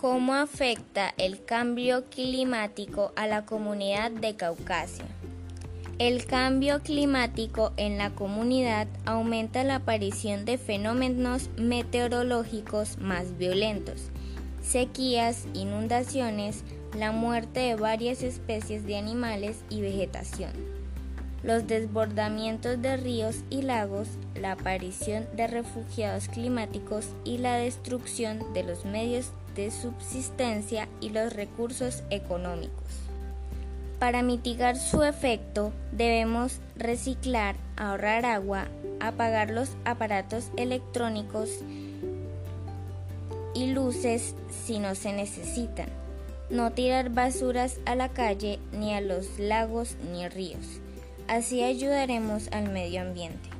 ¿Cómo afecta el cambio climático a la comunidad de Caucasia? El cambio climático en la comunidad aumenta la aparición de fenómenos meteorológicos más violentos, sequías, inundaciones, la muerte de varias especies de animales y vegetación, los desbordamientos de ríos y lagos, la aparición de refugiados climáticos y la destrucción de los medios de subsistencia y los recursos económicos. Para mitigar su efecto debemos reciclar, ahorrar agua, apagar los aparatos electrónicos y luces si no se necesitan, no tirar basuras a la calle ni a los lagos ni ríos. Así ayudaremos al medio ambiente.